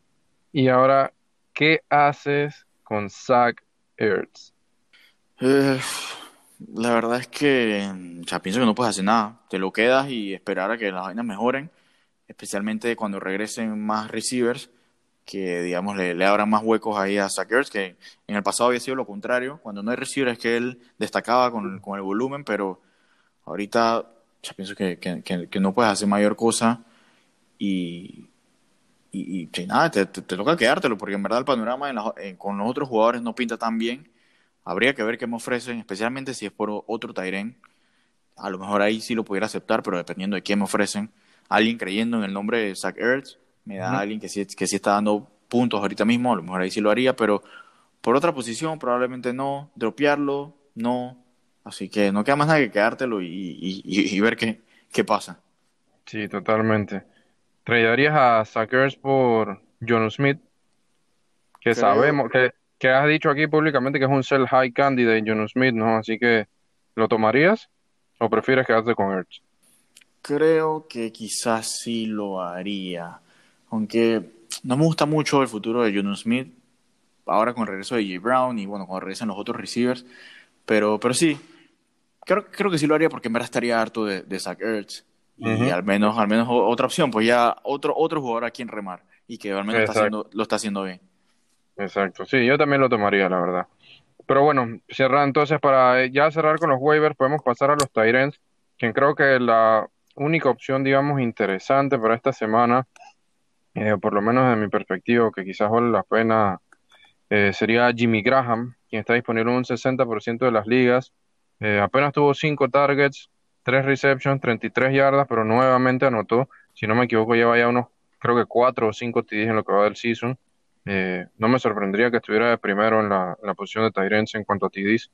Y ahora, ¿qué haces con Zach Ertz?
Eh, la verdad es que, sea, pienso que no puedes hacer nada. Te lo quedas y esperar a que las vainas mejoren, especialmente cuando regresen más receivers, que, digamos, le, le abran más huecos ahí a Zach Ertz, que en el pasado había sido lo contrario. Cuando no hay receivers que él destacaba con, con el volumen, pero ahorita ya pienso que, que, que- que no puedes hacer mayor cosa y, y, y, sí, nada, te, te- te toca quedártelo, porque en verdad el panorama en la- en- con los otros jugadores no pinta tan bien. Habría que ver qué me ofrecen, especialmente si es por otro Tyren. A lo mejor ahí sí lo pudiera aceptar, pero dependiendo de qué me ofrecen. Alguien creyendo en el nombre de Zach Ertz, me da
Ujú.
alguien que sí, que sí está dando puntos ahorita mismo, a lo mejor ahí sí lo haría, pero por otra posición probablemente no. Dropearlo, no. Así que no queda más nada que quedártelo y, y- y- y ver qué, qué pasa.
Sí, totalmente. ¿Tradearías a Zach Ertz por John Smith? Que
Creo,
sabemos, que, que has dicho aquí públicamente que es un sell high candidate John Smith, ¿no? Así que, ¿lo tomarías o prefieres quedarte con Ertz?
creo que quizás sí lo haría. Aunque no me gusta mucho el futuro de Juno Smith, ahora con el regreso de J. Brown y bueno, cuando regresan los otros receivers. Pero, pero sí, creo, creo que sí lo haría porque en verdad estaría harto de, de Zach Ertz. Y al menos, al menos otra opción, pues ya otro, otro jugador a quien remar. Y que al menos está haciendo, lo está haciendo bien.
exacto. Sí, yo también lo tomaría, la verdad. Pero bueno, cerrar entonces para ya cerrar con los waivers, podemos pasar a los Tyrants. quien creo que la única opción, digamos, interesante para esta semana, eh, por lo menos desde mi perspectiva, que quizás vale la pena, eh, sería Jimmy Graham, quien está disponible en un 60% de las ligas. Eh, apenas tuvo 5 targets, 3 receptions, 33 yardas, pero nuevamente anotó, si no me equivoco, lleva ya unos, creo que 4 o 5 TDs en lo que va del season. no me sorprendería que estuviera de primero en la, posición de Tyrants en cuanto a TDs.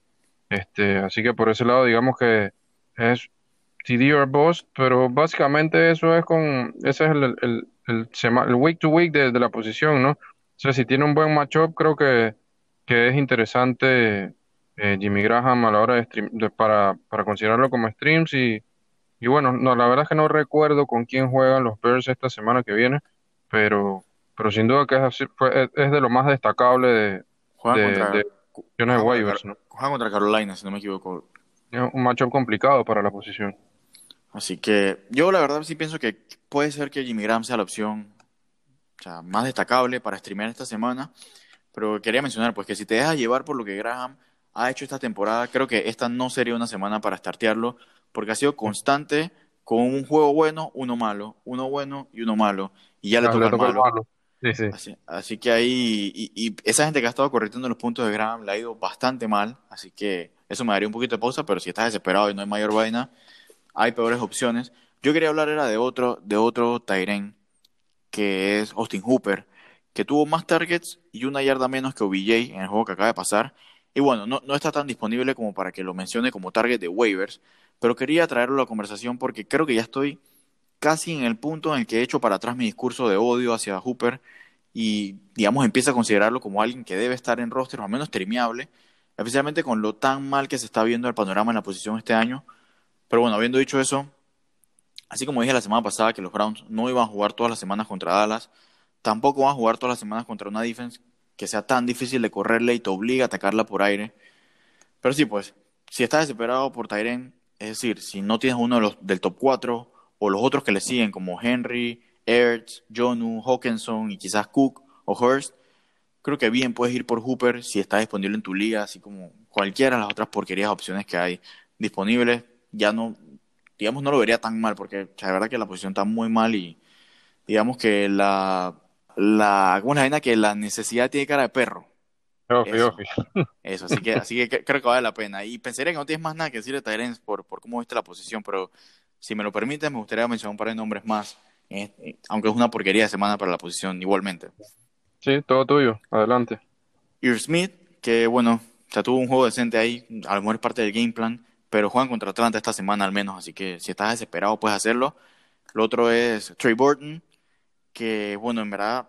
Este, así que por ese lado, digamos que es TD or Boss, pero básicamente eso es con, ese es el, el, el, week to week de, la posición, ¿no? O sea, si tiene un buen matchup, creo que, que es interesante eh, Jimmy Graham a la hora de, stream, para, para considerarlo como streams y, y bueno, no, la verdad es que no recuerdo con quién juegan los Bears esta semana que viene, pero, pero sin duda que es, es, de lo más destacable de, de, contra, de,
¿no? Juegan contra Carolina, si no me equivoco.
Es un matchup complicado para la posición.
Así que yo la verdad sí pienso que puede ser que Jimmy Graham sea la opción más destacable para streamear esta semana. Pero quería mencionar pues que si te dejas llevar por lo que Graham ha hecho esta temporada, creo que esta no sería una semana para startearlo, porque ha sido constante con un juego bueno, uno malo, uno bueno y uno malo, y ya le toca, el malo. Así, que ahí, y, esa gente que ha estado corrigiendo los puntos de Graham le ha ido bastante mal, así que eso me daría un poquito de pausa, pero si estás desesperado y no hay mayor vaina, hay peores opciones. Yo quería hablar era de otro, de otro Tyren, que es Austin Hooper, que tuvo más targets y una yarda menos que OBJ en el juego que acaba de pasar. Y bueno, no, no está tan disponible como para que lo mencione como target de waivers, pero quería traerlo a la conversación porque creo que ya estoy casi en el punto en el que he hecho para atrás mi discurso de odio hacia Hooper y, digamos, empieza a considerarlo como alguien que debe estar en roster, o al menos streameable, especialmente con lo tan mal que se está viendo el panorama en la posición este año. Pero bueno, habiendo dicho eso, así como dije la semana pasada que los Browns no iban a jugar todas las semanas contra Dallas, tampoco van a jugar todas las semanas contra una defense que sea tan difícil de correrle y te obliga a atacarla por aire. Pero sí, pues, si estás desesperado por Tyren, es decir, si no tienes uno de los del top 4 o los otros que le siguen como Henry, Ertz, Jonu, Hawkinson y quizás Cook o Hurst, creo que bien puedes ir por Hooper si está disponible en tu liga, así como cualquiera de las otras porquerías opciones que hay disponibles ya no, digamos, no lo vería tan mal, porque la verdad que la posición está muy mal y digamos que la, la, ¿cómo es la Que la necesidad tiene cara de perro. eso, <laughs> eso, así que, así que creo que vale la pena. Y pensaría que no tienes más nada que decir de Tyrens por, por cómo viste la posición, pero si me lo permites, me gustaría mencionar un par de nombres más, eh, aunque es una porquería de semana para la posición igualmente.
Sí, todo tuyo, adelante.
Ear Smith, que bueno, ya tuvo un juego decente ahí, a lo mejor es parte del game plan pero juegan contra Atlanta esta semana al menos, así que si estás desesperado puedes hacerlo. Lo otro es Trey Burton, que bueno, en verdad,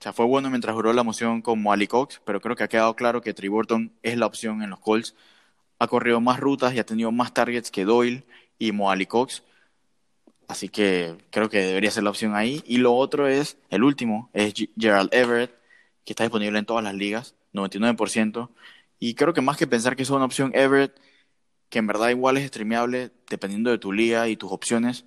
o sea, fue bueno mientras duró la moción con Ali Cox, pero creo que ha quedado claro que Trey es la opción en los Colts. Ha corrido más rutas y ha tenido más targets que Doyle y Moali Cox. Así que creo que debería ser la opción ahí. Y lo otro es, el último, es Gerald Everett, que está disponible en todas las ligas, 99%. Y creo que más que pensar que es una opción Everett, que en verdad igual es streameable dependiendo de tu liga y tus opciones.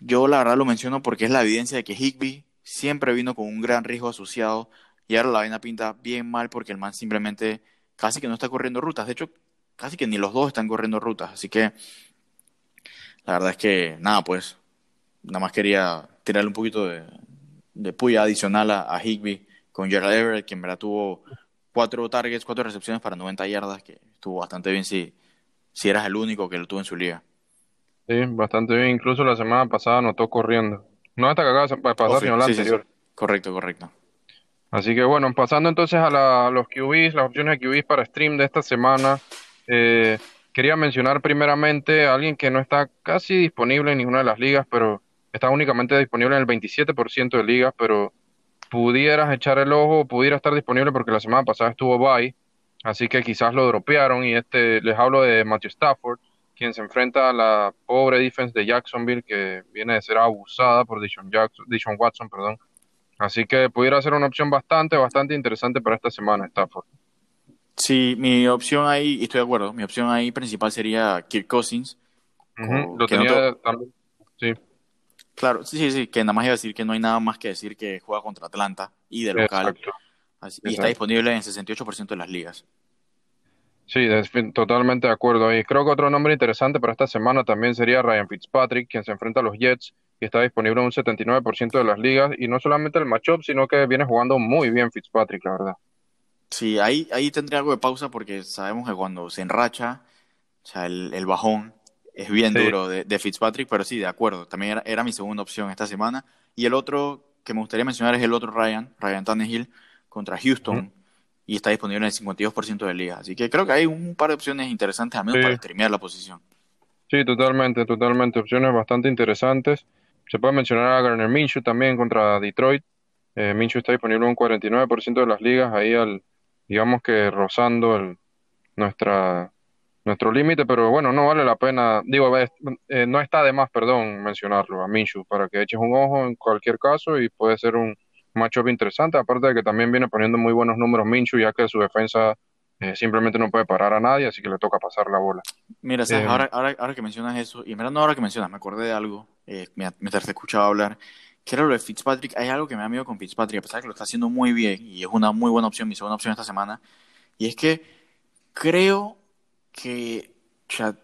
Yo la verdad lo menciono porque es la evidencia de que Higby siempre vino con un gran riesgo asociado y ahora la vaina pinta bien mal porque el man simplemente casi que no está corriendo rutas. De hecho, casi que ni los dos están corriendo rutas. Así que la verdad es que nada, pues nada más quería tirarle un poquito de, de puya adicional a, a Higby con Gerald Everett, que en verdad tuvo cuatro targets, cuatro recepciones para 90 yardas, que estuvo bastante bien si, si eras el único que lo tuvo en su liga.
Sí, bastante bien. Incluso la semana pasada anotó corriendo. No hasta que acaba de pasar, sino la anterior.
Correcto, correcto.
Así que bueno, pasando entonces a, los QBs, las opciones de QBs para stream de esta semana. Eh, quería mencionar primeramente a alguien que no está casi disponible en ninguna de las ligas, pero está únicamente disponible en el 27% de ligas, pero pudieras echar el ojo, pudiera estar disponible porque la semana pasada estuvo bye Así que quizás lo dropearon y este les hablo de Matthew Stafford, quien se enfrenta a la pobre defense de Jacksonville que viene de ser abusada por Dishon, Jackson, Watson, perdón. Así que pudiera ser una opción bastante, bastante interesante para esta semana, Stafford.
Sí, mi opción ahí, y estoy de acuerdo, mi opción ahí principal sería Kirk Cousins.
lo tenía también, sí.
Claro, sí, sí, sí, que nada más iba a decir que no hay nada más que decir que juega contra Atlanta y de local. Y está disponible en 68% de las ligas.
Sí, totalmente de acuerdo. Y creo que otro nombre interesante para esta semana también sería Ryan Fitzpatrick, quien se enfrenta a los Jets y está disponible en un 79% de las ligas. Y no solamente el matchup, sino que viene jugando muy bien Fitzpatrick, la verdad.
Sí, ahí, ahí tendría algo de pausa porque sabemos que cuando se enracha, o sea, el, bajón es bien duro de, Fitzpatrick, pero sí, de acuerdo. También era, mi segunda opción esta semana. Y el otro que me gustaría mencionar es el otro Ryan, Ryan Tannehill, contra Houston y está disponible en el 52% de liga. Así que creo que hay un par de opciones interesantes, al menos para streamear la posición.
Sí, totalmente, totalmente. Opciones bastante interesantes. Se puede mencionar a Garner Minshew también contra Detroit. Eh, Minshew está disponible en un 49% de las ligas, ahí al, digamos que rozando el, nuestra, nuestro límite, pero bueno, no vale la pena, digo, eh, no está de más, perdón, mencionarlo a Minshew, para que eches un ojo en cualquier caso y puede ser un, matchup interesante, aparte de que también viene poniendo muy buenos números Minchu, ya que su defensa eh, simplemente no puede parar a nadie, así que le toca pasar la bola.
Mira, eh, ahora, ahora, ahora, que mencionas eso, y mira, no ahora que mencionas, me acordé de algo, eh, mientras te escuchaba hablar, que era lo de Fitzpatrick, hay algo que me da miedo con Fitzpatrick, a pesar de que lo está haciendo muy bien, y es una muy buena opción, mi segunda opción esta semana, y es que creo que, ya,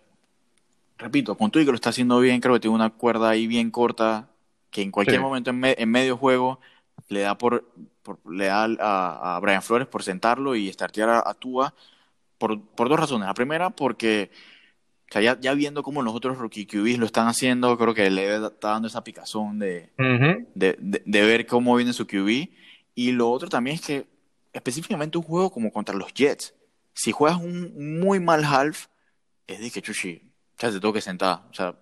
repito, con tú y que lo está haciendo bien, creo que tiene una cuerda ahí bien corta, que en cualquier momento en, en medio juego le da por, le da a, a, Brian Flores por sentarlo y startear a, a Tua por, por, dos razones. La primera, porque ya, ya, viendo cómo los otros rookie QBs lo están haciendo, creo que le está dando esa picazón de, de, de, ver cómo viene su QB. Y lo otro también es que, específicamente un juego como contra los Jets, si juegas un muy mal half, es de que chuchi, ya te tengo que sentar. O sea,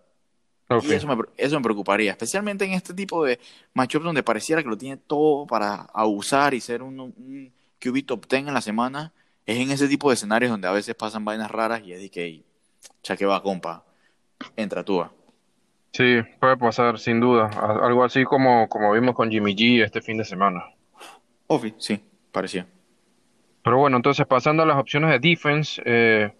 y eso me, eso me preocuparía, especialmente en este tipo de matchups donde pareciera que lo tiene todo para abusar y ser un, un QB top 10 en la semana. Es en ese tipo de escenarios donde a veces pasan vainas raras y es de que, ya que va, compa, entra tú.
Sí, puede pasar, sin duda. Algo así como, como vimos con Jimmy G este fin de semana.
Ofi, sí, parecía.
Pero bueno, entonces pasando a las opciones de defense, eh,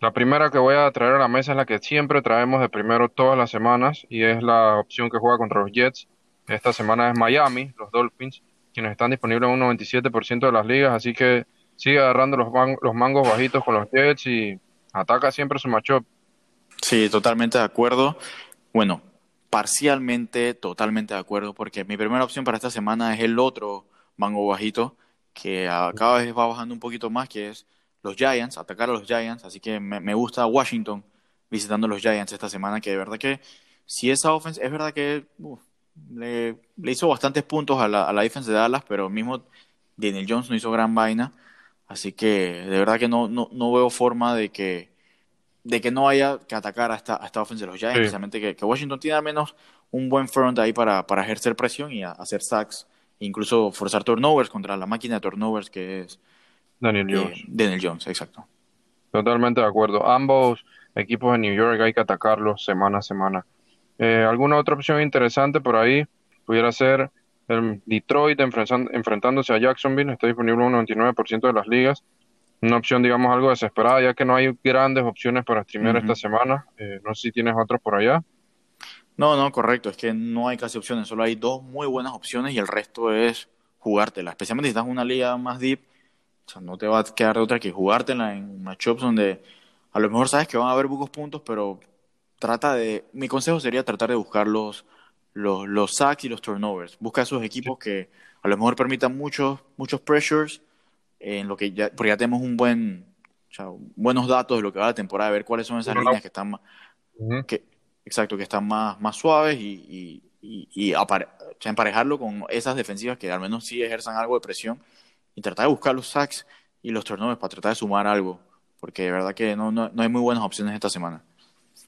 la primera que voy a traer a la mesa es la que siempre traemos de primero todas las semanas y es la opción que juega contra los Jets. Esta semana es Miami, los Dolphins, quienes están disponibles en un 97% de las ligas, así que sigue agarrando los, mangos bajitos con los Jets y ataca siempre su matchup.
Sí, totalmente de acuerdo. Bueno, parcialmente, totalmente de acuerdo, porque mi primera opción para esta semana es el otro mango bajito, que cada vez va bajando un poquito más, que es los Giants, atacar a los Giants, así que me, gusta Washington visitando a los Giants esta semana, que de verdad que si esa offense, es verdad que le, hizo bastantes puntos a la, a la defensa de Dallas, pero mismo Daniel Jones no hizo gran vaina, así que de verdad que no, no, no veo forma de que de que no haya que atacar a esta, a esta offense de los Giants, especialmente que, Washington tiene al menos un buen front ahí para, para ejercer presión y hacer sacks, incluso forzar turnovers contra la máquina de turnovers que es
Daniel Jones.
Daniel Jones, exacto.
Totalmente de acuerdo. Ambos equipos de New York hay que atacarlos semana a semana. Eh, ¿Alguna otra opción interesante por ahí? Pudiera ser el Detroit enfrentándose a Jacksonville. Está disponible un 99% de las ligas. Una opción, digamos, algo desesperada, ya que no hay grandes opciones para streamer esta semana. Eh, no sé si tienes otros por allá.
No, no, correcto. Es que no hay casi opciones. Solo hay dos muy buenas opciones y el resto es jugártela. Especialmente si estás en una liga más deep sea, no te va a quedar de otra que jugártela en matchups donde a lo mejor sabes que van a haber pocos puntos, pero trata de. Mi consejo sería tratar de buscar los, los, sacks y los turnovers. Busca esos equipos que a lo mejor permitan muchos, muchos pressures, en lo que ya, porque ya tenemos un buen, buenos datos de lo que va la temporada, ver cuáles son esas líneas que están más, que, exacto, que están más, más suaves y, y, y, emparejarlo con esas defensivas que al menos sí ejerzan algo de presión y tratar de buscar los sacks y los turnovers para tratar de sumar algo, porque de verdad que no, no, hay muy buenas opciones esta semana.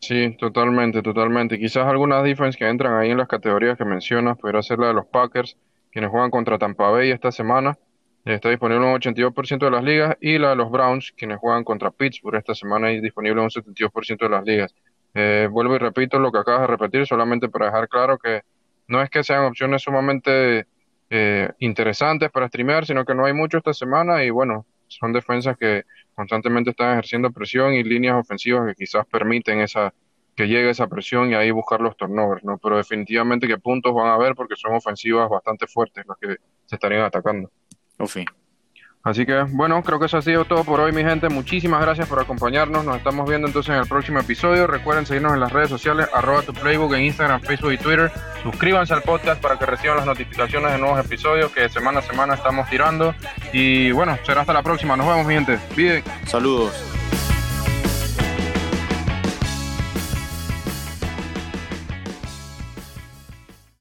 Sí, totalmente, totalmente. Quizás algunas defense que entran ahí en las categorías que mencionas, pudiera ser la de los Packers, quienes juegan contra Tampa Bay esta semana. Está disponible un 82% de las ligas. Y la de los Browns, quienes juegan contra Pittsburgh esta semana y disponible un 72% de las ligas. Eh, vuelvo y repito lo que acabas de repetir, solamente para dejar claro que no es que sean opciones sumamente eh, interesantes para streamear, sino que no hay mucho esta semana y bueno, son defensas que constantemente están ejerciendo presión y líneas ofensivas que quizás permiten esa que llegue esa presión y ahí buscar los turnovers, ¿no? Pero definitivamente que puntos van a haber porque son ofensivas bastante fuertes las que se estarían atacando.
Oh, fin.
Así que bueno, creo que eso ha sido todo por hoy, mi gente. Muchísimas gracias por acompañarnos. Nos estamos viendo entonces en el próximo episodio. Recuerden seguirnos en las redes sociales, arroba tu playbook en Instagram, Facebook y Twitter. Suscríbanse al podcast para que reciban las notificaciones de nuevos episodios que semana a semana estamos tirando. Y bueno, será hasta la próxima. Nos vemos, mi gente. Bien.
Saludos.